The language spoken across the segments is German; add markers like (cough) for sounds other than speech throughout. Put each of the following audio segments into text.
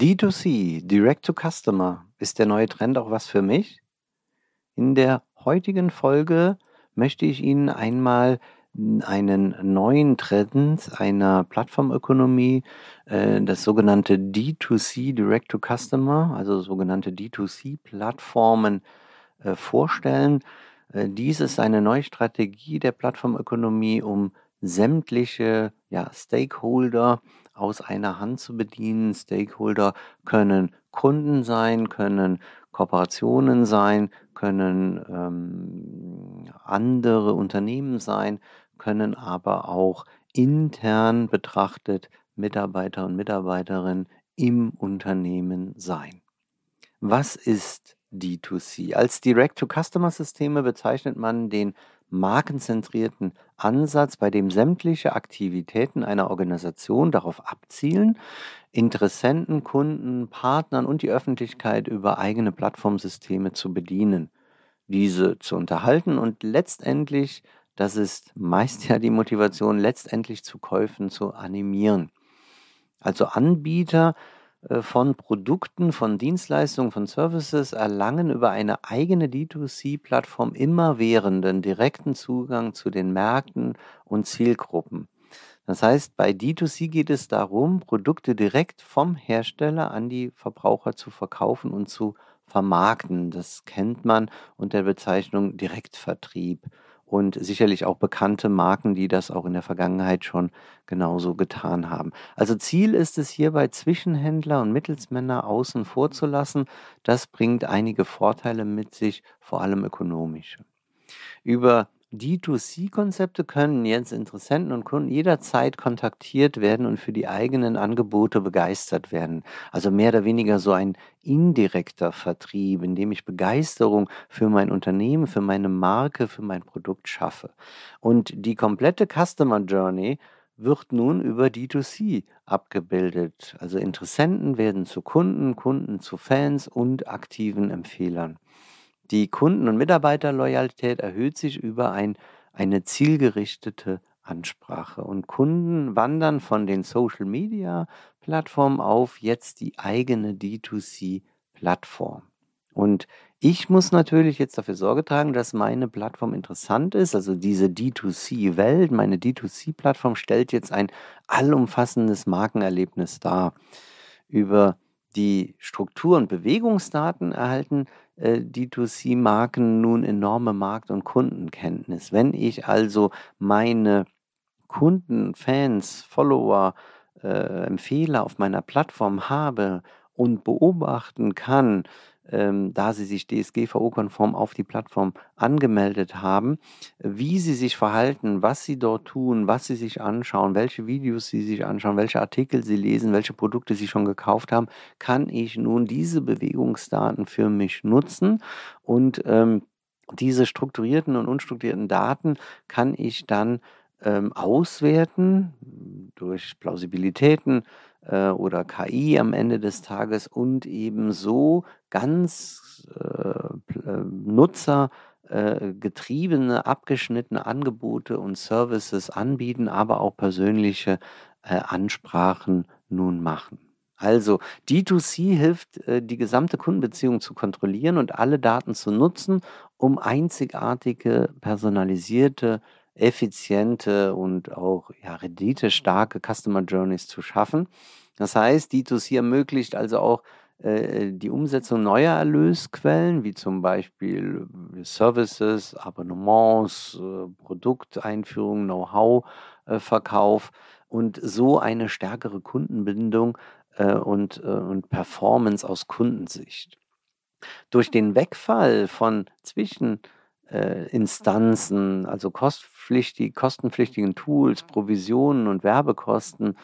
D2C, Direct to Customer, ist der neue Trend auch was für mich? In der heutigen Folge möchte ich Ihnen einmal einen neuen Trend einer Plattformökonomie, äh, das sogenannte D2C, Direct to Customer, also sogenannte D2C-Plattformen äh, vorstellen. Äh, dies ist eine neue Strategie der Plattformökonomie, um sämtliche ja, Stakeholder aus einer Hand zu bedienen. Stakeholder können Kunden sein, können Kooperationen sein, können ähm, andere Unternehmen sein, können aber auch intern betrachtet Mitarbeiter und Mitarbeiterinnen im Unternehmen sein. Was ist D2C? Als Direct-to-Customer-Systeme bezeichnet man den markenzentrierten Ansatz, bei dem sämtliche Aktivitäten einer Organisation darauf abzielen, Interessenten, Kunden, Partnern und die Öffentlichkeit über eigene Plattformsysteme zu bedienen, diese zu unterhalten und letztendlich, das ist meist (laughs) ja die Motivation, letztendlich zu Käufen zu animieren. Also Anbieter von Produkten, von Dienstleistungen, von Services erlangen über eine eigene D2C-Plattform immerwährenden direkten Zugang zu den Märkten und Zielgruppen. Das heißt, bei D2C geht es darum, Produkte direkt vom Hersteller an die Verbraucher zu verkaufen und zu vermarkten. Das kennt man unter der Bezeichnung Direktvertrieb und sicherlich auch bekannte Marken, die das auch in der Vergangenheit schon genauso getan haben. Also Ziel ist es hierbei, Zwischenhändler und Mittelsmänner außen vor zu lassen. Das bringt einige Vorteile mit sich, vor allem ökonomische. Über D2C-Konzepte können jetzt Interessenten und Kunden jederzeit kontaktiert werden und für die eigenen Angebote begeistert werden. Also mehr oder weniger so ein indirekter Vertrieb, in dem ich Begeisterung für mein Unternehmen, für meine Marke, für mein Produkt schaffe. Und die komplette Customer Journey wird nun über D2C abgebildet. Also Interessenten werden zu Kunden, Kunden zu Fans und aktiven Empfehlern. Die Kunden- und Mitarbeiterloyalität erhöht sich über ein, eine zielgerichtete Ansprache. Und Kunden wandern von den Social-Media-Plattformen auf jetzt die eigene D2C-Plattform. Und ich muss natürlich jetzt dafür Sorge tragen, dass meine Plattform interessant ist. Also diese D2C-Welt, meine D2C-Plattform stellt jetzt ein allumfassendes Markenerlebnis dar. Über die Struktur- und Bewegungsdaten erhalten äh, D2C-Marken nun enorme Markt- und Kundenkenntnis. Wenn ich also meine Kunden, Fans, Follower, äh, Empfehler auf meiner Plattform habe und beobachten kann, ähm, da sie sich DSGVO-konform auf die Plattform angemeldet haben, wie sie sich verhalten, was sie dort tun, was sie sich anschauen, welche Videos sie sich anschauen, welche Artikel sie lesen, welche Produkte sie schon gekauft haben, kann ich nun diese Bewegungsdaten für mich nutzen und ähm, diese strukturierten und unstrukturierten Daten kann ich dann ähm, auswerten durch Plausibilitäten, äh, oder KI am Ende des Tages und ebenso ganz äh, äh, Nutzer äh, getriebene, abgeschnittene Angebote und Services anbieten, aber auch persönliche äh, Ansprachen nun machen. Also D2C hilft, die gesamte Kundenbeziehung zu kontrollieren und alle Daten zu nutzen, um einzigartige, personalisierte, effiziente und auch ja, renditestarke Customer Journeys zu schaffen. Das heißt, D2C ermöglicht also auch äh, die Umsetzung neuer Erlösquellen, wie zum Beispiel äh, Services, Abonnements, äh, Produkteinführung, Know-how-Verkauf und so eine stärkere Kundenbindung und, und Performance aus Kundensicht. Durch den Wegfall von Zwischeninstanzen, also kostenpflichtigen Tools, Provisionen und Werbekosten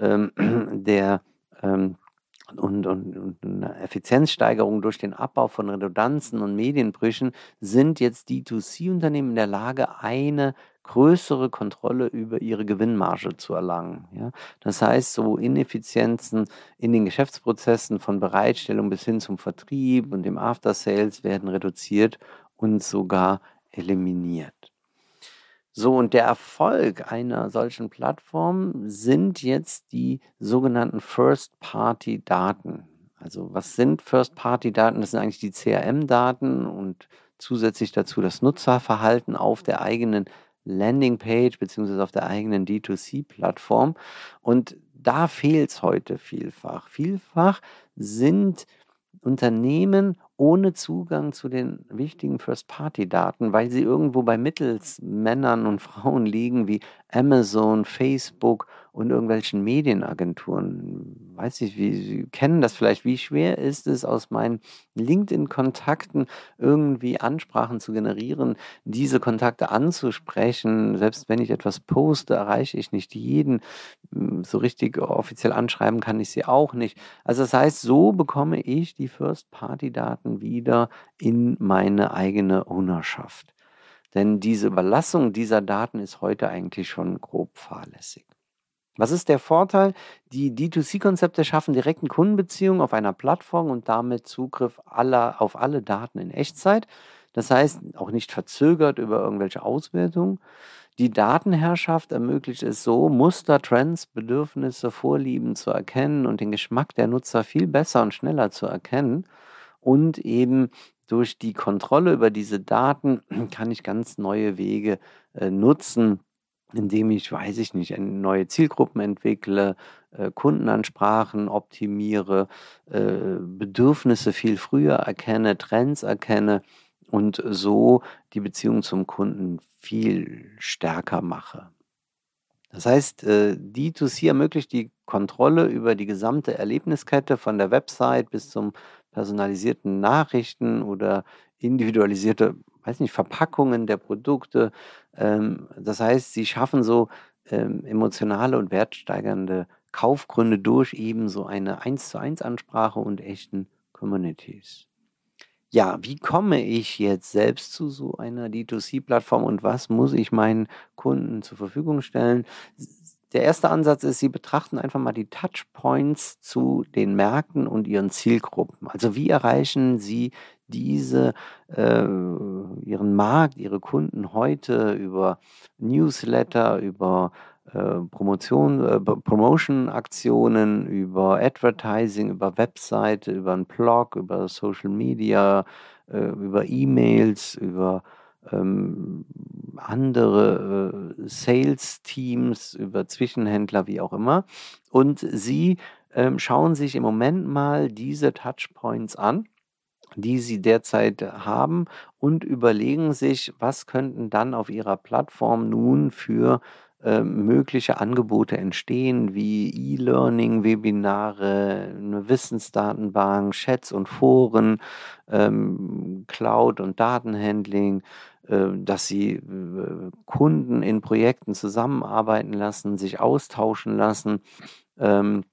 ähm, (clears throat) der ähm, und, und, und eine Effizienzsteigerung durch den Abbau von Redundanzen und Medienbrüchen sind jetzt D2C-Unternehmen in der Lage, eine größere Kontrolle über ihre Gewinnmarge zu erlangen. Ja? Das heißt, so Ineffizienzen in den Geschäftsprozessen von Bereitstellung bis hin zum Vertrieb und dem After Sales werden reduziert und sogar eliminiert. So, und der Erfolg einer solchen Plattform sind jetzt die sogenannten First-Party-Daten. Also was sind First-Party-Daten? Das sind eigentlich die CRM-Daten und zusätzlich dazu das Nutzerverhalten auf der eigenen Landingpage beziehungsweise auf der eigenen D2C-Plattform. Und da fehlt es heute vielfach. Vielfach sind Unternehmen ohne Zugang zu den wichtigen First-Party-Daten, weil sie irgendwo bei Mittelsmännern und (laughs) Frauen liegen wie Amazon, Facebook und irgendwelchen Medienagenturen. Weiß ich, wie Sie kennen das vielleicht. Wie schwer ist es, aus meinen LinkedIn-Kontakten irgendwie Ansprachen zu generieren, diese Kontakte anzusprechen? Selbst wenn ich etwas poste, erreiche ich nicht jeden. Hm, so richtig offiziell anschreiben kann ich sie auch nicht. Also das heißt, so bekomme ich die First-Party-Daten wieder in meine eigene Ownerschaft. Denn diese Überlassung dieser Daten ist heute eigentlich schon grob fahrlässig. Was ist der Vorteil? Die D2C-Konzepte schaffen direkten Kundenbeziehungen auf einer Plattform und damit Zugriff aller, auf alle Daten in Echtzeit. Das heißt, auch nicht verzögert über irgendwelche Auswertungen. Die Datenherrschaft ermöglicht es so, Muster, Trends, Bedürfnisse, Vorlieben zu erkennen und den Geschmack der Nutzer viel besser und schneller zu erkennen. Und eben durch die Kontrolle über diese Daten (clears throat) kann ich ganz neue Wege äh, nutzen, indem ich, weiß ich nicht, neue Zielgruppen entwickle, äh, Kundenansprachen optimiere, äh, Bedürfnisse viel früher erkenne, Trends erkenne und so die Beziehung zum Kunden viel stärker mache. Das heißt, äh, D2C ermöglicht die Kontrolle über die gesamte Erlebniskette von der Website bis zum personalisierten Nachrichten oder individualisierte weiß nicht, Verpackungen der Produkte. Ähm, das heißt, sie schaffen so ähm, emotionale und wertsteigernde Kaufgründe durch eben so eine 1 zu 1 Ansprache und echten Communities. Ja, wie komme ich jetzt selbst zu so einer D2C-Plattform und was muss ich meinen Kunden zur Verfügung stellen? Der erste Ansatz ist, Sie betrachten einfach mal die Touchpoints zu den Märkten und Ihren Zielgruppen. Also wie erreichen Sie diese, äh, Ihren Markt, Ihre Kunden heute über Newsletter, über äh, Promotion, äh, Promotion-Aktionen, über Advertising, über Webseite, über einen Blog, über Social Media, äh, über E-Mails, über ähm, andere äh, Sales-Teams, über Zwischenhändler, wie auch immer. Und sie ähm, schauen sich im Moment mal diese Touchpoints an die sie derzeit haben und überlegen sich, was könnten dann auf ihrer Plattform nun für äh, mögliche Angebote entstehen, wie E-Learning, Webinare, eine Wissensdatenbank, Chats und Foren, ähm, Cloud und Datenhandling, dass sie äh, Kunden in Projekten zusammenarbeiten lassen, sich austauschen lassen, ähm,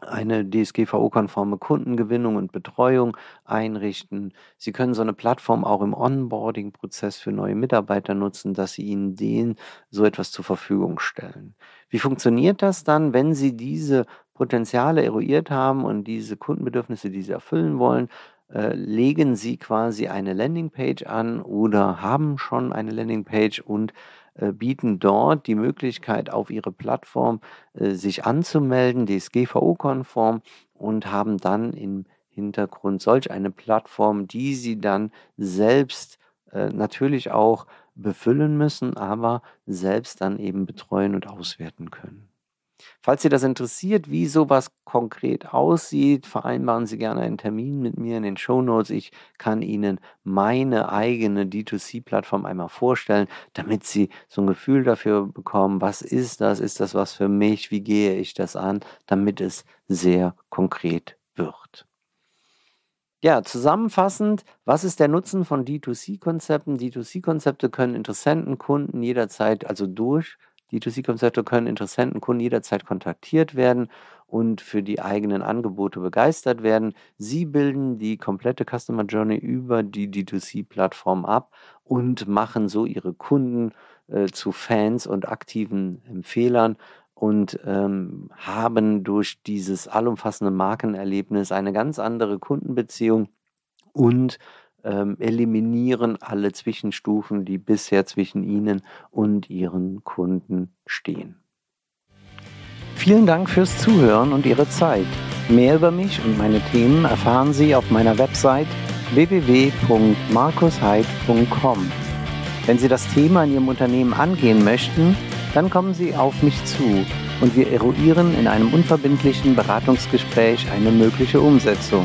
eine DSGVO-konforme Kundengewinnung und Betreuung einrichten. Sie können so eine Plattform auch im Onboarding-Prozess für neue Mitarbeiter nutzen, dass Sie ihnen denen so etwas zur Verfügung stellen. Wie funktioniert das dann, wenn Sie diese Potenziale eruiert haben und diese Kundenbedürfnisse, die Sie erfüllen wollen, äh, legen Sie quasi eine Landingpage an oder haben schon eine Landingpage und äh, bieten dort die Möglichkeit auf Ihre Plattform äh, sich anzumelden, DSGVO-konform und haben dann im Hintergrund solch eine Plattform, die Sie dann selbst natürlich auch befüllen müssen, aber selbst dann eben betreuen und auswerten können. Falls Sie das interessiert, wie sowas konkret aussieht, vereinbaren Sie gerne einen Termin mit mir in den Show Notes. Ich kann Ihnen meine eigene D2C-Plattform einmal vorstellen, damit Sie so ein Gefühl dafür bekommen, was ist das, ist das was für mich, wie gehe ich das an, damit es sehr konkret wird. Ja, zusammenfassend, was ist der Nutzen von D2C-Konzepten? D2C-Konzepte können Interessenten, Kunden jederzeit, also durch D2C-Konzepte können Interessenten, Kunden jederzeit kontaktiert werden und für die eigenen Angebote begeistert werden. Sie bilden die komplette Customer Journey über die D2C-Plattform ab und machen so ihre Kunden äh, zu Fans und aktiven Empfehlern und ähm, haben durch dieses allumfassende Markenerlebnis eine ganz andere Kundenbeziehung und ähm, eliminieren alle Zwischenstufen, die bisher zwischen Ihnen und Ihren Kunden stehen. Vielen Dank fürs Zuhören und Ihre Zeit. Mehr über mich und meine Themen erfahren Sie auf meiner Website www.markusheid.com. Wenn Sie das Thema in Ihrem Unternehmen angehen möchten, dann kommen Sie auf mich zu und wir eruieren in einem unverbindlichen Beratungsgespräch eine mögliche Umsetzung.